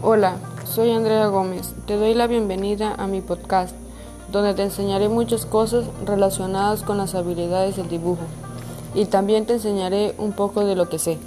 Hola, soy Andrea Gómez. Te doy la bienvenida a mi podcast, donde te enseñaré muchas cosas relacionadas con las habilidades del dibujo y también te enseñaré un poco de lo que sé.